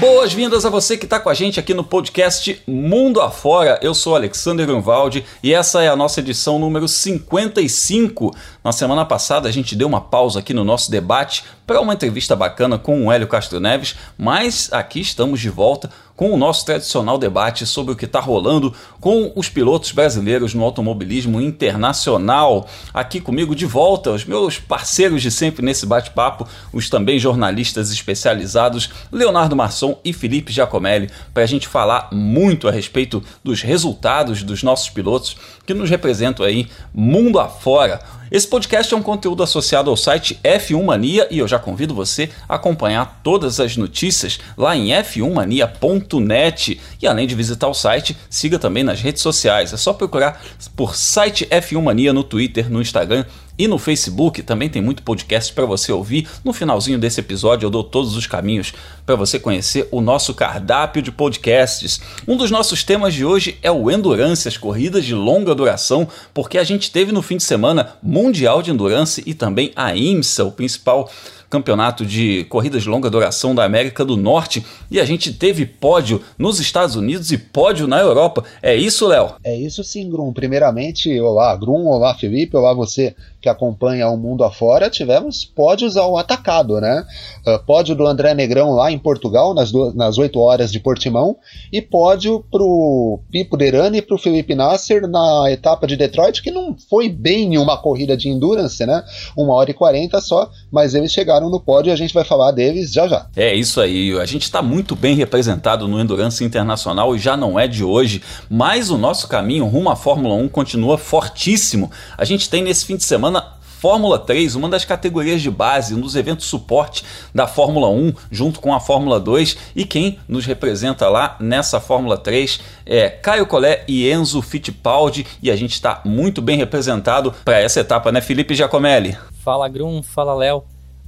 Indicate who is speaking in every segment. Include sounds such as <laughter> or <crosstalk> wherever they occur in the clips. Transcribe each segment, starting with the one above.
Speaker 1: Boas-vindas a você que está com a gente aqui no podcast Mundo Afora. Eu sou Alexander Grunwald e essa é a nossa edição número 55. Na semana passada a gente deu uma pausa aqui no nosso debate para uma entrevista bacana com o Hélio Castro Neves, mas aqui estamos de volta com o nosso tradicional debate sobre o que está rolando com os pilotos brasileiros no automobilismo internacional. Aqui comigo de volta, os meus parceiros de sempre nesse bate-papo, os também jornalistas especializados Leonardo Marçom e Felipe Giacomelli, para a gente falar muito a respeito dos resultados dos nossos pilotos que nos representam aí mundo afora. Esse podcast é um conteúdo associado ao site F1 Mania e eu já convido você a acompanhar todas as notícias lá em f1mania.net. E além de visitar o site, siga também nas redes sociais. É só procurar por site F1 Mania no Twitter, no Instagram e no Facebook também tem muito podcast para você ouvir. No finalzinho desse episódio eu dou todos os caminhos para você conhecer o nosso cardápio de podcasts. Um dos nossos temas de hoje é o Endurance, as corridas de longa duração, porque a gente teve no fim de semana Mundial de Endurance e também a IMSA, o principal campeonato de corridas de longa duração da América do Norte e a gente teve pódio nos Estados Unidos e pódio na Europa. É isso, Léo?
Speaker 2: É isso sim, Grum. Primeiramente, olá, Grum, olá, Felipe, olá você que acompanha o mundo afora, tivemos pódios ao atacado, né? Uh, pódio do André Negrão lá em Portugal, nas, nas 8 horas de Portimão, e pódio pro Pipo Derani e pro Felipe Nasser na etapa de Detroit, que não foi bem uma corrida de endurance, né? Uma hora e 40 só, mas eles chegaram no pódio e a gente vai falar deles já já.
Speaker 1: É isso aí, a gente está muito bem representado no Endurance Internacional e já não é de hoje, mas o nosso caminho rumo à Fórmula 1 continua fortíssimo. A gente tem nesse fim de semana Fórmula 3, uma das categorias de base, um dos eventos suporte da Fórmula 1, junto com a Fórmula 2. E quem nos representa lá nessa Fórmula 3 é Caio Collet e Enzo Fittipaldi. E a gente está muito bem representado para essa etapa, né, Felipe Giacomelli?
Speaker 3: Fala, Grum. Fala, Léo.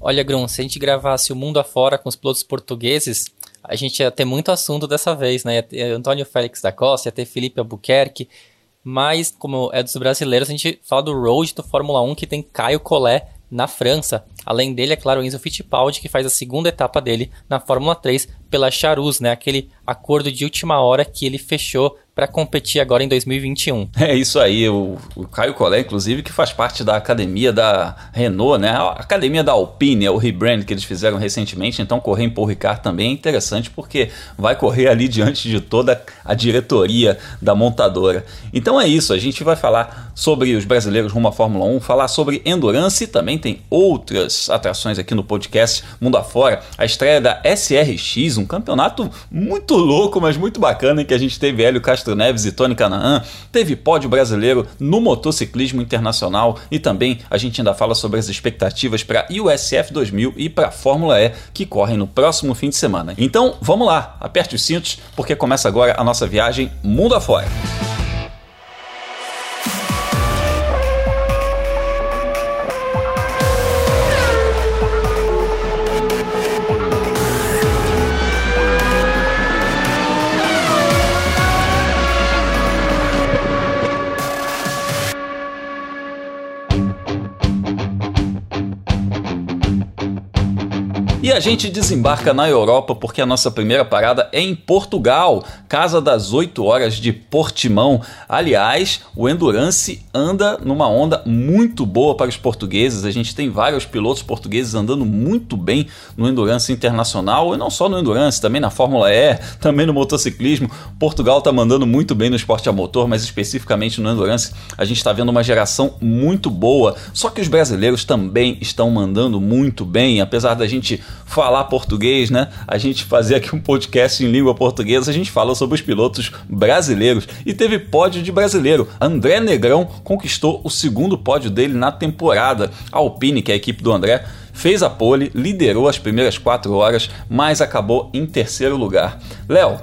Speaker 3: Olha, Grum, se a gente gravasse o mundo afora com os pilotos portugueses, a gente ia ter muito assunto dessa vez, né? Ia ter Antônio Félix da Costa, ia ter Felipe Albuquerque, mas como é dos brasileiros, a gente fala do Road do Fórmula 1 que tem Caio Collet na França. Além dele, é claro, o Enzo Fittipaldi, que faz a segunda etapa dele na Fórmula 3 pela Charus, né? Aquele acordo de última hora que ele fechou para competir agora em 2021.
Speaker 1: É isso aí, o, o Caio Collet, inclusive, que faz parte da academia da Renault, né? A academia da Alpine, é o rebrand que eles fizeram recentemente, então correr em Paul Ricard também é interessante porque vai correr ali diante de toda a diretoria da montadora. Então é isso, a gente vai falar sobre os brasileiros rumo à Fórmula 1, falar sobre endurance e também tem outras atrações aqui no podcast Mundo Afora, a estreia da SRX, um campeonato muito louco, mas muito bacana em que a gente teve Hélio Castro Neves e Tony Canaan, teve pódio brasileiro no motociclismo internacional e também a gente ainda fala sobre as expectativas para USF 2000 e para a Fórmula E que correm no próximo fim de semana. Então vamos lá, aperte os cintos porque começa agora a nossa viagem mundo afora. E a gente desembarca na Europa porque a nossa primeira parada é em Portugal, casa das 8 horas de Portimão. Aliás, o Endurance anda numa onda muito boa para os portugueses. A gente tem vários pilotos portugueses andando muito bem no Endurance Internacional e não só no Endurance, também na Fórmula E, também no motociclismo. Portugal está mandando muito bem no esporte a motor, mas especificamente no Endurance a gente está vendo uma geração muito boa. Só que os brasileiros também estão mandando muito bem, apesar da gente falar português, né? A gente fazer aqui um podcast em língua portuguesa, a gente fala sobre os pilotos brasileiros e teve pódio de brasileiro. André Negrão conquistou o segundo pódio dele na temporada. A Alpine, que é a equipe do André, fez a pole, liderou as primeiras quatro horas, mas acabou em terceiro lugar. Léo,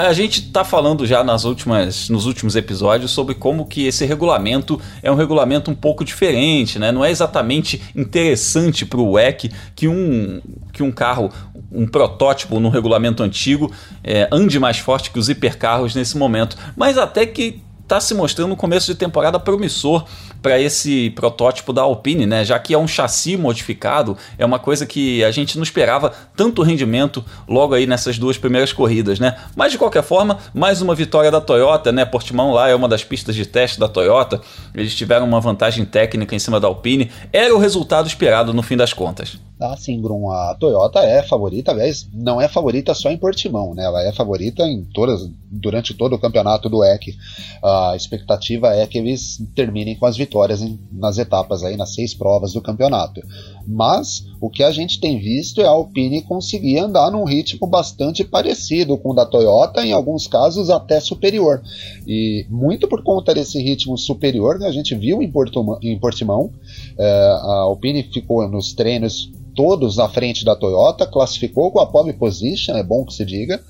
Speaker 1: a gente está falando já nas últimas, nos últimos episódios sobre como que esse regulamento é um regulamento um pouco diferente, né? Não é exatamente interessante para o WEC que um, que um carro, um protótipo no regulamento antigo, é, ande mais forte que os hipercarros nesse momento. Mas até que está se mostrando um começo de temporada promissor para esse protótipo da Alpine, né? Já que é um chassi modificado, é uma coisa que a gente não esperava tanto rendimento logo aí nessas duas primeiras corridas, né? Mas de qualquer forma, mais uma vitória da Toyota, né? Portimão lá é uma das pistas de teste da Toyota. Eles tiveram uma vantagem técnica em cima da Alpine. Era o resultado esperado no fim das contas.
Speaker 2: Ah, sim, Brum. A Toyota é favorita, aliás, não é favorita só em Portimão, né? Ela é favorita em todas, durante todo o campeonato do EC. A expectativa é que eles terminem com as vitórias em, nas etapas aí, nas seis provas do campeonato. Mas o que a gente tem visto é a Alpine conseguir andar num ritmo bastante parecido com o da Toyota, em alguns casos até superior. E muito por conta desse ritmo superior que a gente viu em, Porto, em Portimão, é, a Alpine ficou nos treinos todos à frente da Toyota, classificou com a pole position, é bom que se diga,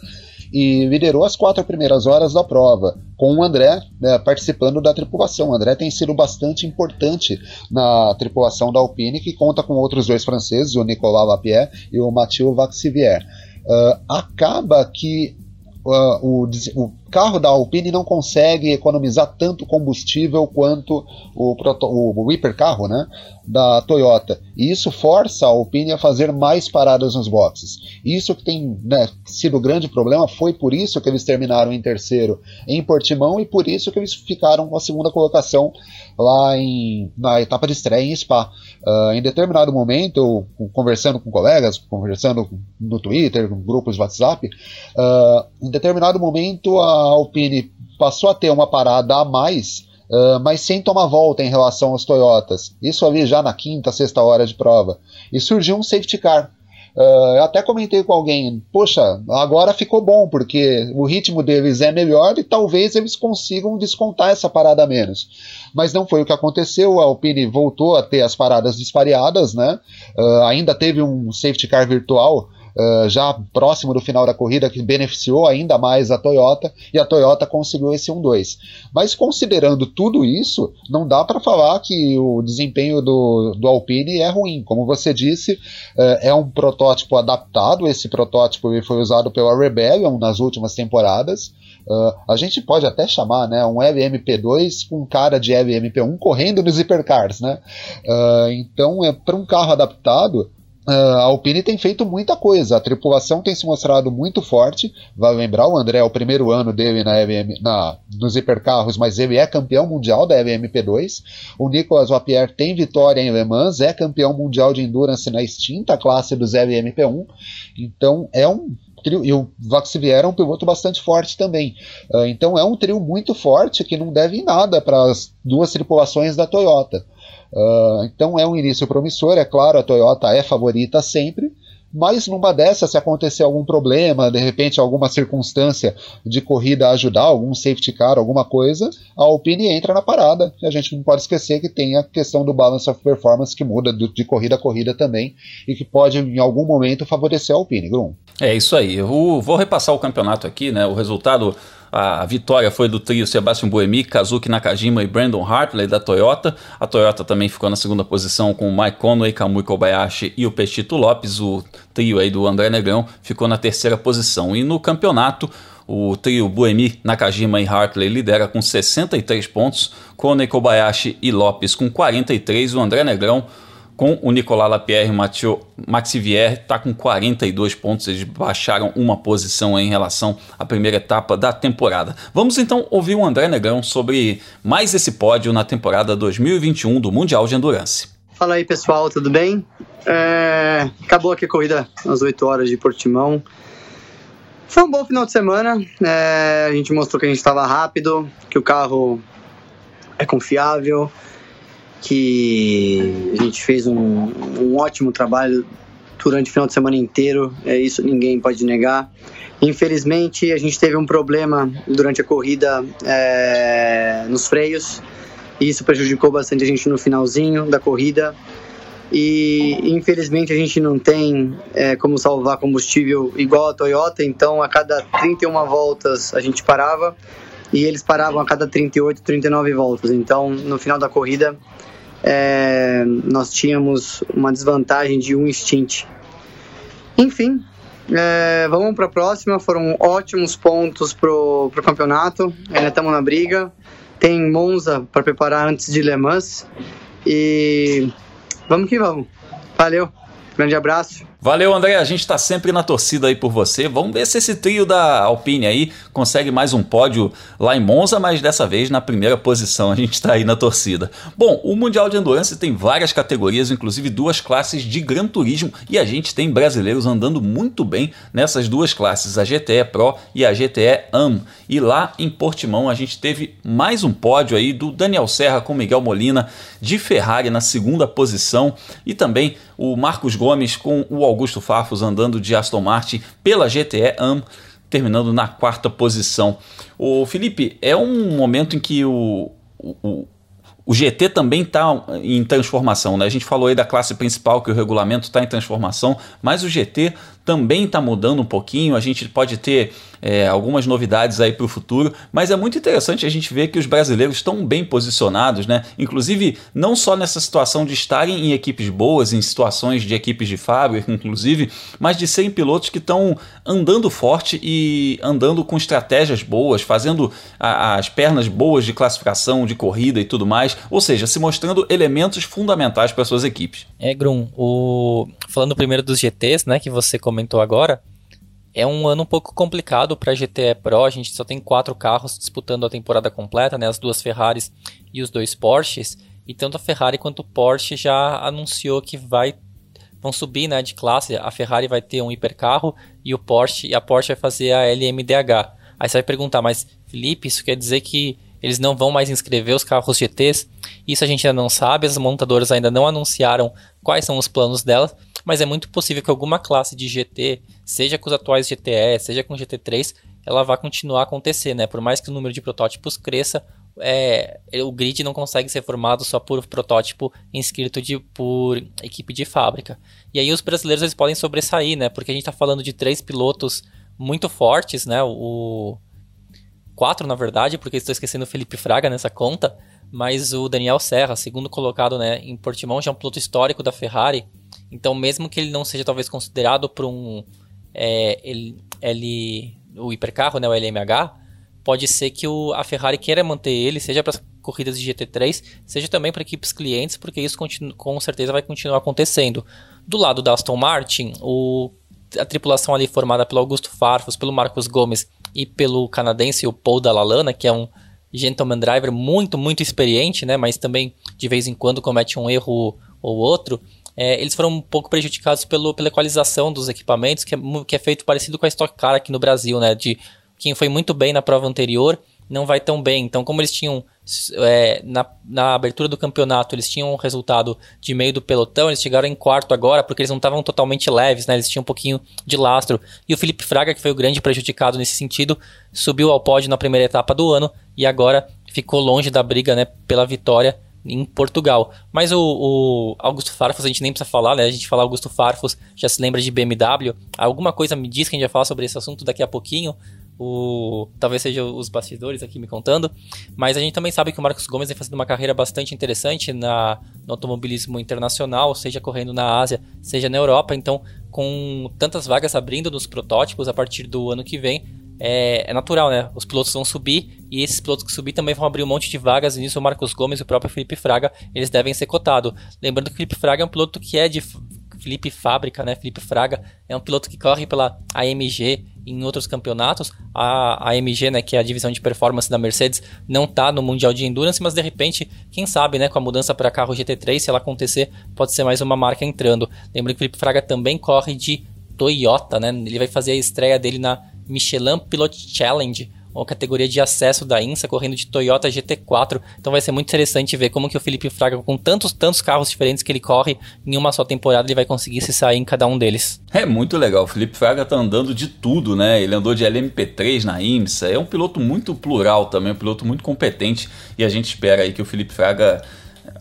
Speaker 2: e liderou as quatro primeiras horas da prova, com o André né, participando da tripulação. O André tem sido bastante importante na tripulação da Alpine, que conta com outros dois franceses, o Nicolas Lapierre e o Mathieu Vaxivier. Uh, acaba que uh, o, o, carro da Alpine não consegue economizar tanto combustível quanto o, o, o hipercarro né, da Toyota. E isso força a Alpine a fazer mais paradas nos boxes. Isso que tem né, sido o grande problema, foi por isso que eles terminaram em terceiro em Portimão e por isso que eles ficaram com a segunda colocação lá em, na etapa de estreia em Spa. Uh, em determinado momento, eu, conversando com colegas, conversando no Twitter, em grupos de WhatsApp, uh, em determinado momento a Alpine passou a ter uma parada a mais, uh, mas sem tomar volta em relação aos Toyotas. Isso ali já na quinta, sexta hora de prova. E surgiu um safety car. Uh, eu até comentei com alguém, poxa, agora ficou bom, porque o ritmo deles é melhor e talvez eles consigam descontar essa parada menos. Mas não foi o que aconteceu, a Alpine voltou a ter as paradas dispareadas, né? Uh, ainda teve um safety car virtual uh, já próximo do final da corrida, que beneficiou ainda mais a Toyota, e a Toyota conseguiu esse 1-2. Mas considerando tudo isso, não dá para falar que o desempenho do, do Alpine é ruim. Como você disse, uh, é um protótipo adaptado, esse protótipo foi usado pela Rebellion nas últimas temporadas. Uh, a gente pode até chamar né, um LMP2 com cara de LMP1 correndo nos hipercars. Né? Uh, então, é, para um carro adaptado, a Alpine tem feito muita coisa, a tripulação tem se mostrado muito forte. Vai lembrar, o André é o primeiro ano dele na, LM, na nos hipercarros, mas ele é campeão mundial da LMP2. O Nicolas Lapierre tem vitória em Le Mans, é campeão mundial de endurance na extinta classe dos LMP1. Então é um trio, e o Vaxivier é um piloto bastante forte também. Uh, então é um trio muito forte que não deve nada para as duas tripulações da Toyota. Uh, então é um início promissor, é claro, a Toyota é favorita sempre, mas numa dessas, se acontecer algum problema, de repente alguma circunstância de corrida ajudar, algum safety car, alguma coisa, a Alpine entra na parada. E a gente não pode esquecer que tem a questão do balance of performance que muda de corrida a corrida também e que pode em algum momento favorecer a Alpine, Grum.
Speaker 1: É isso aí. Eu vou repassar o campeonato aqui, né? O resultado a vitória foi do trio Sebastian Buemi, Kazuki Nakajima e Brandon Hartley da Toyota. A Toyota também ficou na segunda posição com o Mike Conway, Kamui Kobayashi e o Pechito Lopes. O trio aí do André Negrão ficou na terceira posição. E no campeonato, o trio Buemi, Nakajima e Hartley lidera com 63 pontos, Kone Kobayashi e Lopes com 43, o André Negrão com o Nicolas Lapierre e o Mathieu Maxivier está com 42 pontos, eles baixaram uma posição em relação à primeira etapa da temporada. Vamos então ouvir o André Negrão sobre mais esse pódio na temporada 2021 do Mundial de Endurance.
Speaker 4: Fala aí pessoal, tudo bem? É... Acabou aqui a corrida às 8 horas de Portimão. Foi um bom final de semana, é... a gente mostrou que a gente estava rápido, que o carro é confiável, que a gente fez um, um ótimo trabalho durante o final de semana inteiro, é isso ninguém pode negar. Infelizmente, a gente teve um problema durante a corrida é, nos freios, e isso prejudicou bastante a gente no finalzinho da corrida. E infelizmente a gente não tem é, como salvar combustível igual a Toyota, então a cada 31 voltas a gente parava e eles paravam a cada 38, 39 voltas. Então no final da corrida é, nós tínhamos uma desvantagem de um stint. Enfim, é, vamos para a próxima. Foram ótimos pontos pro, pro campeonato. Ainda estamos na briga. tem Monza para preparar antes de Le Mans. E vamos que vamos. Valeu, grande abraço.
Speaker 1: Valeu, André. A gente está sempre na torcida aí por você. Vamos ver se esse trio da Alpine aí consegue mais um pódio lá em Monza, mas dessa vez na primeira posição. A gente está aí na torcida. Bom, o Mundial de Endurance tem várias categorias, inclusive duas classes de Gran Turismo, e a gente tem brasileiros andando muito bem nessas duas classes, a GTE Pro e a GTE AM. E lá em Portimão a gente teve mais um pódio aí do Daniel Serra com Miguel Molina de Ferrari na segunda posição e também o Marcos Gomes com o Augusto Farfus andando de Aston Martin pela GTE AM, terminando na quarta posição. O Felipe, é um momento em que o, o, o GT também está em transformação, né? A gente falou aí da classe principal que o regulamento está em transformação, mas o GT também está mudando um pouquinho. A gente pode ter é, algumas novidades aí para o futuro, mas é muito interessante a gente ver que os brasileiros estão bem posicionados, né? Inclusive, não só nessa situação de estarem em equipes boas, em situações de equipes de fábrica, <laughs> inclusive, mas de serem pilotos que estão andando forte e andando com estratégias boas, fazendo a, as pernas boas de classificação, de corrida e tudo mais, ou seja, se mostrando elementos fundamentais para suas equipes.
Speaker 3: É, Grum, o... falando primeiro dos GTs, né, que você comentou agora, é um ano um pouco complicado para a GTE Pro. A gente só tem quatro carros disputando a temporada completa, né? As duas Ferraris e os dois Porsches. E tanto a Ferrari quanto o Porsche já anunciou que vai vão subir, né, de classe. A Ferrari vai ter um hipercarro e o Porsche e a Porsche vai fazer a LMDH. Aí você vai perguntar, mas Felipe, isso quer dizer que eles não vão mais inscrever os carros GTs? Isso a gente ainda não sabe, as montadoras ainda não anunciaram quais são os planos delas mas é muito possível que alguma classe de GT, seja com os atuais GTE, seja com GT3, ela vá continuar a acontecer, né? Por mais que o número de protótipos cresça, é, o grid não consegue ser formado só por protótipo inscrito de, por equipe de fábrica. E aí os brasileiros eles podem sobressair, né? Porque a gente está falando de três pilotos muito fortes, né? O quatro na verdade, porque estou esquecendo o Felipe Fraga nessa conta, mas o Daniel Serra, segundo colocado, né, em Portimão, já é um piloto histórico da Ferrari então, mesmo que ele não seja talvez considerado para um é, ele, ele, o hipercarro, né, o LMH, pode ser que o, a Ferrari queira manter ele, seja para corridas de GT3, seja também para equipes clientes, porque isso com certeza vai continuar acontecendo. Do lado da Aston Martin, o, a tripulação ali formada pelo Augusto Farfus, pelo Marcos Gomes e pelo canadense o Paul Dallalana, que é um gentleman driver muito, muito experiente, né, mas também de vez em quando comete um erro ou outro é, eles foram um pouco prejudicados pelo, pela equalização dos equipamentos, que é, que é feito parecido com a Stock Car aqui no Brasil, né? De quem foi muito bem na prova anterior não vai tão bem. Então, como eles tinham é, na, na abertura do campeonato, eles tinham um resultado de meio do pelotão, eles chegaram em quarto agora porque eles não estavam totalmente leves, né? Eles tinham um pouquinho de lastro. E o Felipe Fraga, que foi o grande prejudicado nesse sentido, subiu ao pódio na primeira etapa do ano e agora ficou longe da briga, né, pela vitória em Portugal. Mas o, o, Augusto Farfus, a gente nem precisa falar, né? A gente fala Augusto Farfus, já se lembra de BMW. Alguma coisa me diz que a gente vai falar sobre esse assunto daqui a pouquinho. O, talvez seja os bastidores aqui me contando. Mas a gente também sabe que o Marcos Gomes vem fazendo uma carreira bastante interessante na, no automobilismo internacional, seja correndo na Ásia, seja na Europa. Então, com tantas vagas abrindo nos protótipos a partir do ano que vem, é, é, natural, né? Os pilotos vão subir e esses pilotos que subir também vão abrir um monte de vagas. E nisso o Marcos Gomes e o próprio Felipe Fraga eles devem ser cotados. Lembrando que o Felipe Fraga é um piloto que é de Felipe Fábrica, né? Felipe Fraga é um piloto que corre pela AMG em outros campeonatos. A AMG, né, que é a divisão de performance da Mercedes, não está no Mundial de Endurance, mas de repente, quem sabe, né, com a mudança para carro GT3, se ela acontecer, pode ser mais uma marca entrando. Lembrando que o Felipe Fraga também corre de Toyota, né? Ele vai fazer a estreia dele na Michelin Pilot Challenge, uma categoria de acesso da INSA, correndo de Toyota GT4. Então vai ser muito interessante ver como que o Felipe Fraga, com tantos, tantos carros diferentes que ele corre, em uma só temporada ele vai conseguir se sair em cada um deles.
Speaker 1: É muito legal, o Felipe Fraga tá andando de tudo, né? Ele andou de LMP3 na IMSA, é um piloto muito plural também, um piloto muito competente, e a gente espera aí que o Felipe Fraga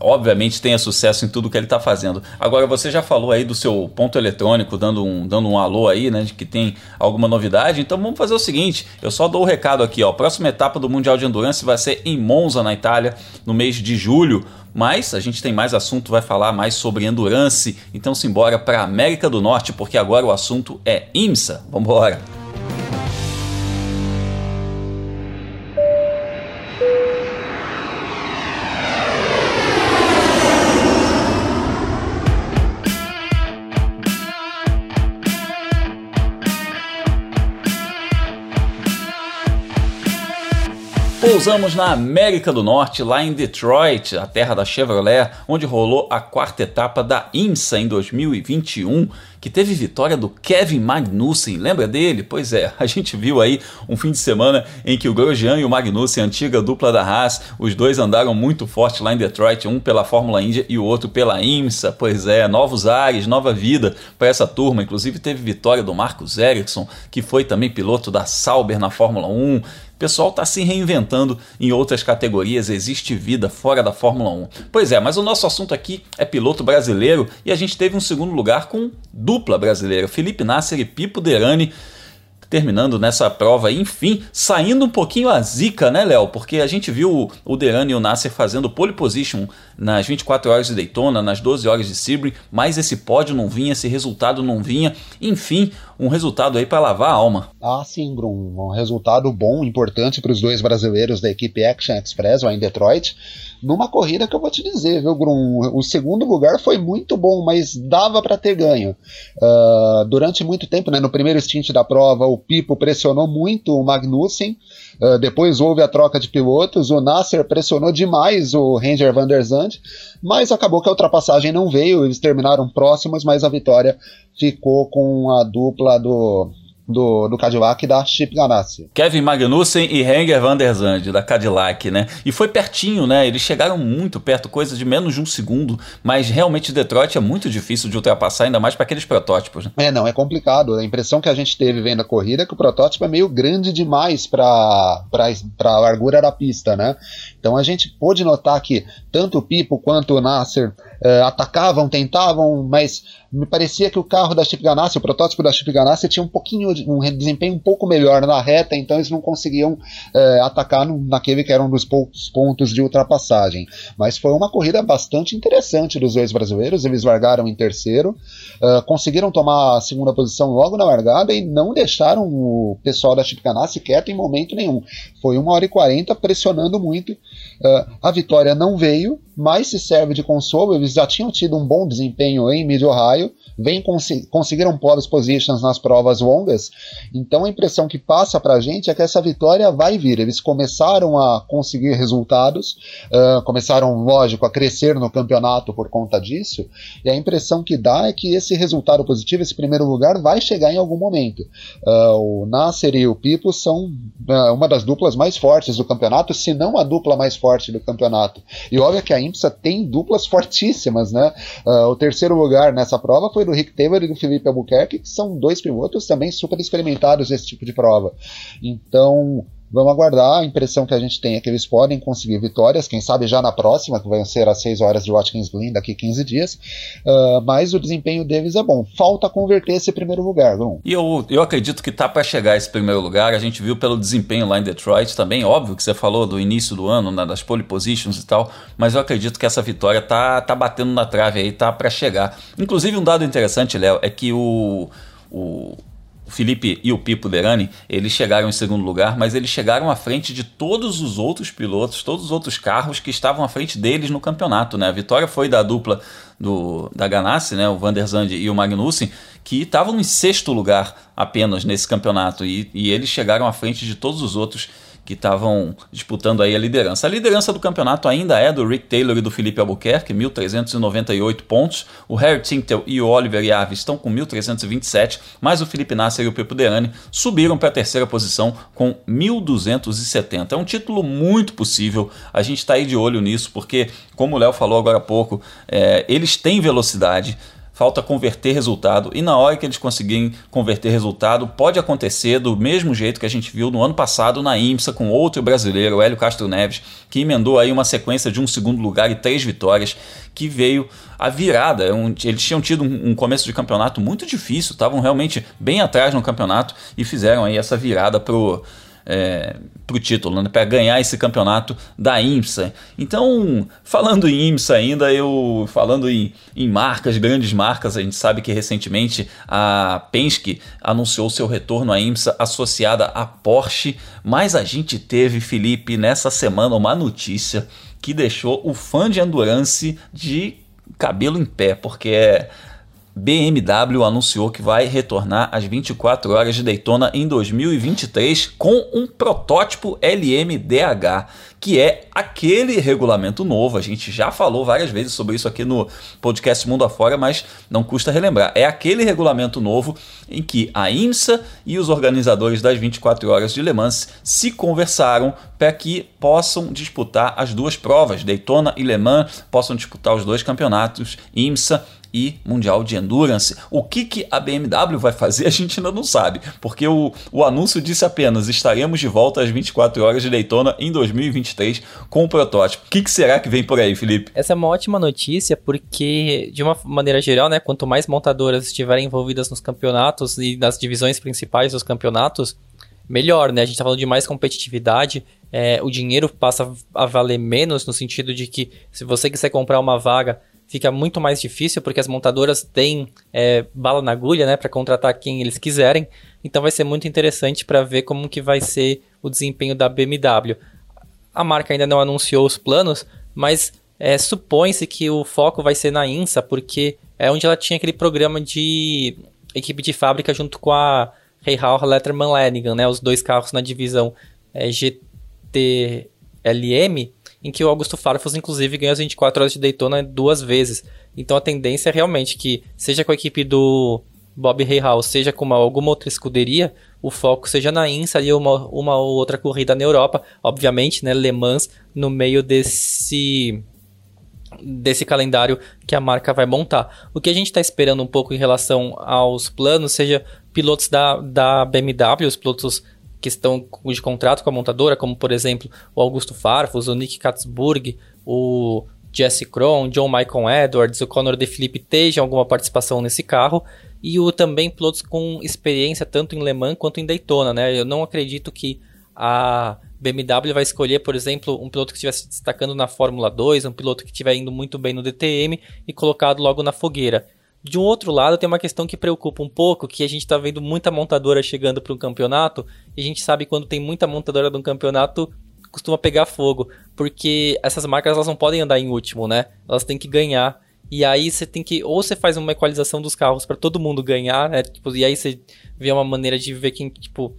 Speaker 1: obviamente tenha sucesso em tudo que ele está fazendo. Agora, você já falou aí do seu ponto eletrônico, dando um, dando um alô aí, né, de que tem alguma novidade. Então vamos fazer o seguinte, eu só dou o recado aqui, ó. A próxima etapa do Mundial de Endurance vai ser em Monza, na Itália, no mês de julho. Mas a gente tem mais assunto, vai falar mais sobre endurance. Então simbora para América do Norte, porque agora o assunto é IMSA. Vamos embora. Pousamos na América do Norte, lá em Detroit, a terra da Chevrolet, onde rolou a quarta etapa da IMSA em 2021, que teve vitória do Kevin Magnussen. Lembra dele? Pois é, <laughs> a gente viu aí um fim de semana em que o Grosjean e o Magnussen, antiga dupla da Haas, os dois andaram muito forte lá em Detroit, um pela Fórmula Indy e o outro pela IMSA. Pois é, novos ares, nova vida para essa turma. Inclusive teve vitória do Marcos Ericsson, que foi também piloto da Sauber na Fórmula 1. Pessoal está se reinventando em outras categorias, existe vida fora da Fórmula 1. Pois é, mas o nosso assunto aqui é piloto brasileiro e a gente teve um segundo lugar com dupla brasileira, Felipe Nasser e Pipo Derani terminando nessa prova, enfim, saindo um pouquinho a zica, né, Léo? Porque a gente viu o Derani e o Nasser fazendo pole position nas 24 horas de Daytona, nas 12 horas de Sebring, mas esse pódio não vinha, esse resultado não vinha. Enfim, um resultado aí para lavar a alma.
Speaker 2: Ah, sim, Bruno. Um resultado bom, importante para os dois brasileiros da equipe Action Express lá em Detroit. Numa corrida que eu vou te dizer, viu, Grum? O segundo lugar foi muito bom, mas dava para ter ganho. Uh, durante muito tempo, né, no primeiro stint da prova, o Pipo pressionou muito o Magnussen. Uh, depois houve a troca de pilotos. O Nasser pressionou demais o Ranger Van der Zandt, mas acabou que a ultrapassagem não veio. Eles terminaram próximos, mas a vitória ficou com a dupla do do, do Cadillac da Chip Ganassi.
Speaker 1: Kevin Magnussen e Henger van der Zandt, da Cadillac, né? E foi pertinho, né? Eles chegaram muito perto, coisa de menos de um segundo, mas realmente Detroit é muito difícil de ultrapassar, ainda mais para aqueles protótipos. Né?
Speaker 2: É, não, é complicado. A impressão que a gente teve vendo a corrida é que o protótipo é meio grande demais para a largura da pista, né? Então a gente pôde notar que tanto o Pipo quanto o Nasser uh, atacavam, tentavam, mas me parecia que o carro da Chip Ganassi, o protótipo da Chip Ganassi, tinha um pouquinho de, um desempenho um pouco melhor na reta, então eles não conseguiam uh, atacar no, naquele que era um dos poucos pontos de ultrapassagem. Mas foi uma corrida bastante interessante dos dois brasileiros, eles largaram em terceiro, uh, conseguiram tomar a segunda posição logo na largada e não deixaram o pessoal da Chip Ganassi quieto em momento nenhum. Foi uma hora e quarenta pressionando muito. Uh, a vitória não veio, mas se serve de consolo, eles já tinham tido um bom desempenho em Mid-Ohio, vem cons conseguiram pole positions nas provas longas, então a impressão que passa para a gente é que essa vitória vai vir. Eles começaram a conseguir resultados, uh, começaram, lógico, a crescer no campeonato por conta disso, e a impressão que dá é que esse resultado positivo, esse primeiro lugar, vai chegar em algum momento. Uh, o Nasser e o Pipo são uh, uma das duplas mais fortes do campeonato, se não a dupla mais forte do campeonato. E olha que a IMSA tem duplas <laughs> fortíssimas, né? o terceiro lugar nessa prova foi do Rick Taylor e do Felipe Albuquerque, que são dois pilotos também super experimentados nesse tipo de prova. Então, Vamos aguardar. A impressão que a gente tem é que eles podem conseguir vitórias, quem sabe já na próxima, que vai ser às 6 horas de Watkins Glen daqui 15 dias. Uh, mas o desempenho deles é bom. Falta converter esse primeiro lugar, Grum.
Speaker 1: E eu, eu acredito que tá para chegar esse primeiro lugar. A gente viu pelo desempenho lá em Detroit também. Óbvio que você falou do início do ano, né, das pole positions e tal. Mas eu acredito que essa vitória tá, tá batendo na trave aí, tá para chegar. Inclusive, um dado interessante, Léo, é que o. o o Felipe e o Pipo Derani, eles chegaram em segundo lugar, mas eles chegaram à frente de todos os outros pilotos, todos os outros carros que estavam à frente deles no campeonato. Né? A vitória foi da dupla do, da Ganassi, né? o Van der Zandt e o Magnussen, que estavam em sexto lugar apenas nesse campeonato, e, e eles chegaram à frente de todos os outros que estavam disputando aí a liderança. A liderança do campeonato ainda é do Rick Taylor e do Felipe Albuquerque, 1.398 pontos. O Harry Tintel e o Oliver Yave estão com 1.327, mas o Felipe Nasser e o Pepo Deani subiram para a terceira posição com 1.270. É um título muito possível, a gente está aí de olho nisso, porque, como o Léo falou agora há pouco, é, eles têm velocidade, falta converter resultado. E na hora que eles conseguirem converter resultado, pode acontecer do mesmo jeito que a gente viu no ano passado na IMSA com outro brasileiro, o Hélio Castro Neves, que emendou aí uma sequência de um segundo lugar e três vitórias, que veio a virada. É eles tinham tido um começo de campeonato muito difícil, estavam realmente bem atrás no campeonato e fizeram aí essa virada pro é, para o título, né, para ganhar esse campeonato da IMSA. Então, falando em IMSA ainda, eu falando em, em marcas, grandes marcas, a gente sabe que recentemente a Penske anunciou seu retorno à IMSA associada à Porsche, mas a gente teve, Felipe, nessa semana uma notícia que deixou o fã de endurance de cabelo em pé, porque é BMW anunciou que vai retornar às 24 horas de Daytona em 2023 com um protótipo LMDH, que é aquele regulamento novo. A gente já falou várias vezes sobre isso aqui no podcast Mundo Afora, mas não custa relembrar. É aquele regulamento novo em que a IMSA e os organizadores das 24 horas de Le Mans se conversaram para que possam disputar as duas provas, Daytona e Le Mans, possam disputar os dois campeonatos, IMSA e Mundial de Endurance. O que, que a BMW vai fazer <laughs> a gente ainda não sabe, porque o, o anúncio disse apenas estaremos de volta às 24 horas de Daytona em 2023 com o protótipo. O que, que será que vem por aí, Felipe?
Speaker 3: Essa é uma ótima notícia porque, de uma maneira geral, né, quanto mais montadoras estiverem envolvidas nos campeonatos e nas divisões principais dos campeonatos, melhor, né? A gente está falando de mais competitividade, é, o dinheiro passa a valer menos no sentido de que se você quiser comprar uma vaga fica muito mais difícil porque as montadoras têm é, bala na agulha, né, para contratar quem eles quiserem. Então vai ser muito interessante para ver como que vai ser o desempenho da BMW. A marca ainda não anunciou os planos, mas é, supõe-se que o foco vai ser na INSA, porque é onde ela tinha aquele programa de equipe de fábrica junto com a Hall Letterman Lanigan, né, os dois carros na divisão é, GTLM em que o Augusto Farfus, inclusive, ganhou as 24 horas de Daytona duas vezes. Então a tendência é realmente que, seja com a equipe do Bob Hayhouse, seja com uma, alguma outra escuderia, o foco seja na INSA e uma, uma ou outra corrida na Europa. Obviamente, né, Le Mans no meio desse desse calendário que a marca vai montar. O que a gente está esperando um pouco em relação aos planos, seja pilotos da, da BMW, os pilotos que estão de contrato com a montadora, como por exemplo o Augusto Farfus, o Nick Katzburg, o Jesse Cron, John Michael Edwards, o Conor De Felipe estejam alguma participação nesse carro e o também pilotos com experiência tanto em Le Mans quanto em Daytona, né? Eu não acredito que a BMW vai escolher, por exemplo, um piloto que estiver se destacando na Fórmula 2, um piloto que estiver indo muito bem no DTM e colocado logo na fogueira. De um outro lado, tem uma questão que preocupa um pouco, que a gente está vendo muita montadora chegando para um campeonato, e a gente sabe quando tem muita montadora de um campeonato, costuma pegar fogo, porque essas marcas elas não podem andar em último, né? Elas têm que ganhar. E aí você tem que ou você faz uma equalização dos carros para todo mundo ganhar, né? Tipo, e aí você vê uma maneira de ver quem, tipo,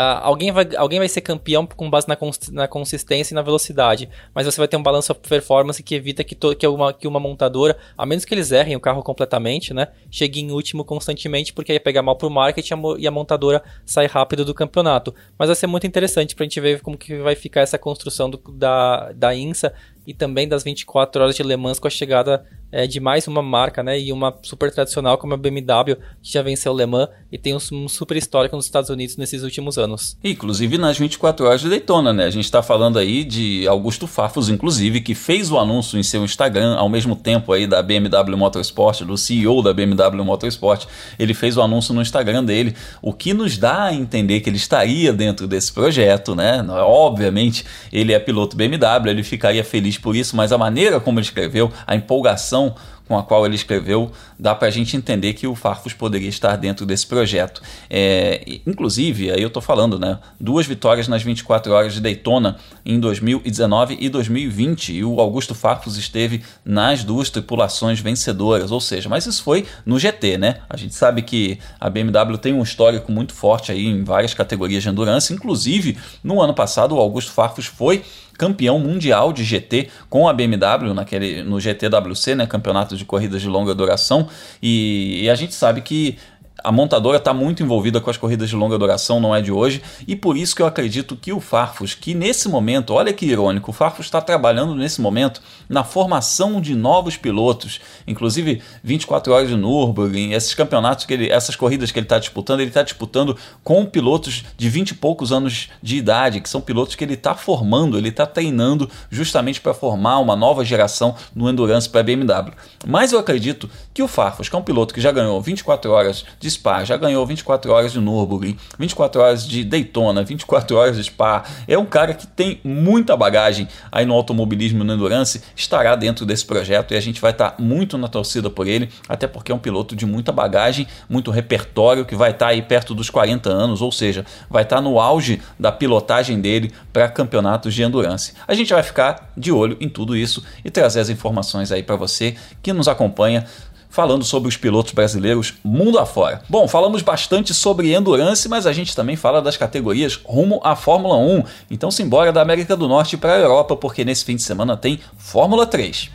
Speaker 3: alguém, vai, alguém vai ser campeão com base na, cons na consistência e na velocidade, mas você vai ter um balanço performance que evita que, que, uma, que uma montadora, a menos que eles errem o carro completamente, né, chegue em último constantemente, porque aí ia pegar mal pro marketing e a montadora sai rápido do campeonato. Mas vai ser muito interessante pra gente ver como que vai ficar essa construção do, da, da INSA e também das 24 horas de Le Mans com a chegada é, de mais uma marca, né? E uma super tradicional como a BMW, que já venceu o Le Mans e tem um, super histórico nos Estados Unidos nesses últimos anos.
Speaker 1: Inclusive nas 24 horas de Daytona, né? A gente está falando aí de Augusto Farfus, inclusive, que fez o anúncio em seu Instagram ao mesmo tempo aí da BMW Motorsport, do CEO da BMW Motorsport. Ele fez o anúncio no Instagram dele, o que nos dá a entender que ele estaria dentro desse projeto, né? Obviamente, ele é piloto BMW, ele ficaria feliz por isso, mas a maneira como ele escreveu, a empolgação com a qual ele escreveu, dá para a gente entender que o Farfus poderia estar dentro desse projeto. É, inclusive, aí eu estou falando, né? Duas vitórias nas 24 horas de Daytona em 2019 e 2020, e o Augusto Farfus esteve nas duas tripulações vencedoras, ou seja, mas isso foi no GT, né? A gente sabe que a BMW tem um histórico muito forte aí em várias categorias de endurance, inclusive no ano passado o Augusto Farfus foi campeão mundial de GT com a BMW naquele, no GTWC, né, campeonato de corridas de longa duração, e, e a gente sabe que a montadora está muito envolvida com as corridas de longa duração, não é de hoje, e por isso que eu acredito que o Farfus, que nesse momento, olha que irônico, o Farfus está trabalhando nesse momento na formação de novos pilotos, inclusive 24 horas de Nürburgring, esses campeonatos, que ele, essas corridas que ele está disputando, ele está disputando com pilotos de 20 e poucos anos de idade, que são pilotos que ele está formando, ele está treinando justamente para formar uma nova geração no Endurance para a BMW. Mas eu acredito que o Farfus, que é um piloto que já ganhou 24 horas de Spa, já ganhou 24 horas de Nürburgring, 24 horas de Daytona, 24 horas de Spa. É um cara que tem muita bagagem aí no automobilismo e no endurance, estará dentro desse projeto e a gente vai estar tá muito na torcida por ele, até porque é um piloto de muita bagagem, muito repertório, que vai estar tá aí perto dos 40 anos, ou seja, vai estar tá no auge da pilotagem dele para campeonatos de endurance. A gente vai ficar de olho em tudo isso e trazer as informações aí para você que nos acompanha falando sobre os pilotos brasileiros mundo afora. Bom, falamos bastante sobre endurance, mas a gente também fala das categorias rumo à Fórmula 1. Então simbora da América do Norte para a Europa, porque nesse fim de semana tem Fórmula 3.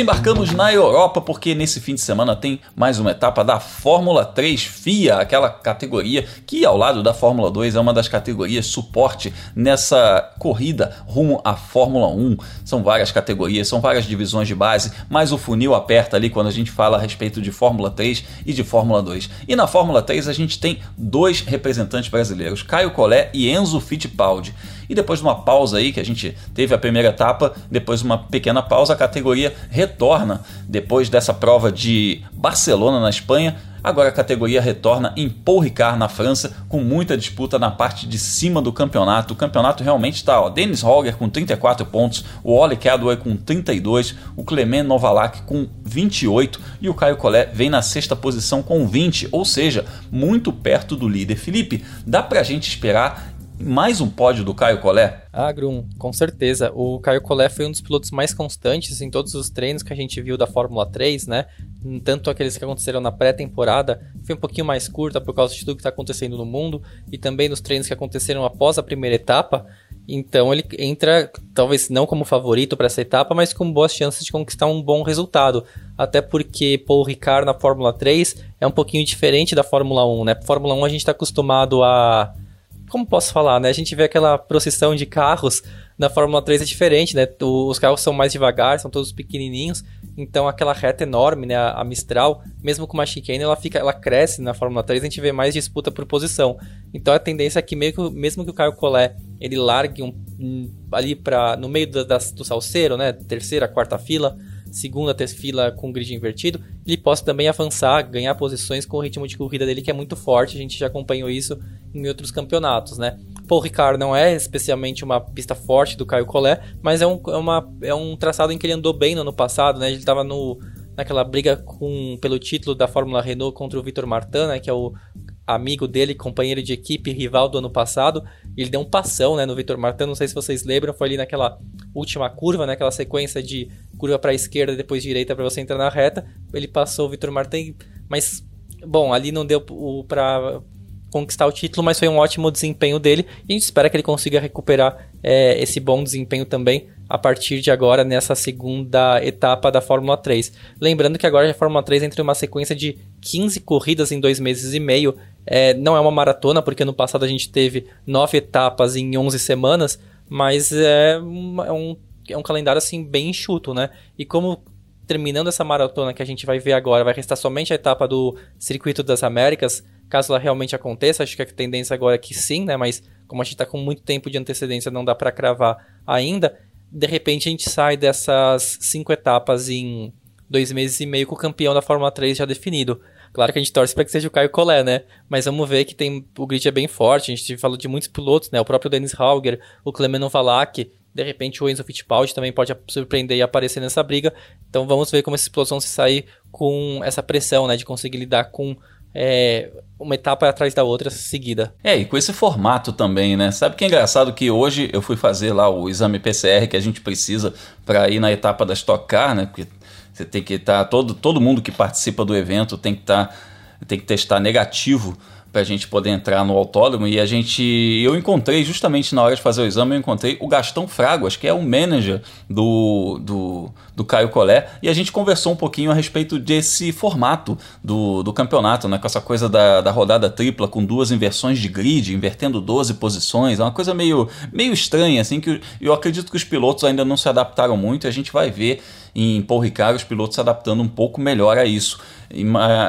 Speaker 1: Desembarcamos na Europa porque nesse fim de semana tem mais uma etapa da Fórmula 3 FIA, aquela categoria que ao lado da Fórmula 2 é uma das categorias suporte nessa corrida rumo à Fórmula 1. São várias categorias, são várias divisões de base, mas o funil aperta ali quando a gente fala a respeito de Fórmula 3 e de Fórmula 2. E na Fórmula 3 a gente tem dois representantes brasileiros, Caio Collet e Enzo Fittipaldi. E depois de uma pausa aí, que a gente teve a primeira etapa, depois de uma pequena pausa, a categoria retorna depois dessa prova de Barcelona na Espanha. Agora a categoria retorna em Paul Ricard na França, com muita disputa na parte de cima do campeonato. O campeonato realmente está, ó, Dennis Holger com 34 pontos, o Oli Cadway com 32, o Clement Novalak com 28 e o Caio Collet vem na sexta posição com 20, ou seja, muito perto do líder. Felipe, dá pra gente esperar mais um pódio do Caio Collet?
Speaker 3: Ah, Grum, com certeza. O Caio Collet foi um dos pilotos mais constantes em todos os treinos que a gente viu da Fórmula 3, né? Tanto aqueles que aconteceram na pré-temporada, foi um pouquinho mais curta por causa de tudo que está acontecendo no mundo, e também nos treinos que aconteceram após a primeira etapa. Então ele entra, talvez não como favorito para essa etapa, mas com boas chances de conquistar um bom resultado. Até porque Paul Ricard na Fórmula 3 é um pouquinho diferente da Fórmula 1, né? Fórmula 1 a gente está acostumado a como posso falar, né? A gente vê aquela procissão de carros na Fórmula 3 é diferente, né? Os carros são mais devagar, são todos pequenininhos, então aquela reta enorme, né? A Mistral, mesmo com uma chicane, ela fica, ela cresce na Fórmula 3, a gente vê mais disputa por posição. Então a tendência é que mesmo, mesmo que o Caio Collet ele largue um, um, ali para no meio do, do salseiro, né? Terceira, quarta fila, segunda fila com grid invertido, ele possa também avançar, ganhar posições com o ritmo de corrida dele que é muito forte, a gente já acompanhou isso em outros campeonatos, né? Paul Ricard não é especialmente uma pista forte do Caio Collet, mas é um, é, uma, é um traçado em que ele andou bem no ano passado, né? Ele estava no, naquela briga com, pelo título da Fórmula Renault contra o Vitor Martin, né? Que é o amigo dele, companheiro de equipe, rival do ano passado. Ele deu um passão né, no Vitor Martin, não sei se vocês lembram, foi ali naquela última curva, né, aquela sequência de curva para a esquerda depois direita para você entrar na reta. Ele passou o Vitor Martin, mas bom, ali não deu para conquistar o título, mas foi um ótimo desempenho dele e a gente espera que ele consiga recuperar é, esse bom desempenho também a partir de agora nessa segunda etapa da Fórmula 3. Lembrando que agora a Fórmula 3 entra em uma sequência de 15 corridas em dois meses e meio. É, não é uma maratona, porque no passado a gente teve nove etapas em 11 semanas, mas é, um, é um, é um calendário assim bem enxuto, né? E como terminando essa maratona que a gente vai ver agora, vai restar somente a etapa do Circuito das Américas, caso ela realmente aconteça, acho que a tendência agora é que sim, né? Mas como a gente está com muito tempo de antecedência, não dá para cravar ainda de repente a gente sai dessas cinco etapas em dois meses e meio com o campeão da Fórmula 3 já definido. Claro que a gente torce para que seja o Caio Collet, né? Mas vamos ver que tem o grid é bem forte. A gente falou de muitos pilotos, né? O próprio Dennis Hauger, o Clement Novalak, de repente o Enzo Fittipaldi também pode surpreender e aparecer nessa briga. Então vamos ver como esses pilotos vão se sair com essa pressão, né? De conseguir lidar com é, uma etapa atrás da outra seguida.
Speaker 1: É, e com esse formato também, né? Sabe que é engraçado que hoje eu fui fazer lá o exame PCR que a gente precisa para ir na etapa da Stock Car, né? Porque você tem que estar, tá, todo, todo mundo que participa do evento tem que tá, tem que testar negativo para a gente poder entrar no autódromo e a gente eu encontrei justamente na hora de fazer o exame eu encontrei o Gastão Fraguas que é o manager do, do, do Caio Collet e a gente conversou um pouquinho a respeito desse formato do, do campeonato né? Com essa coisa da, da rodada tripla com duas inversões de grid invertendo 12 posições é uma coisa meio, meio estranha assim que eu acredito que os pilotos ainda não se adaptaram muito e a gente vai ver em Paul Ricard os pilotos se adaptando um pouco melhor a isso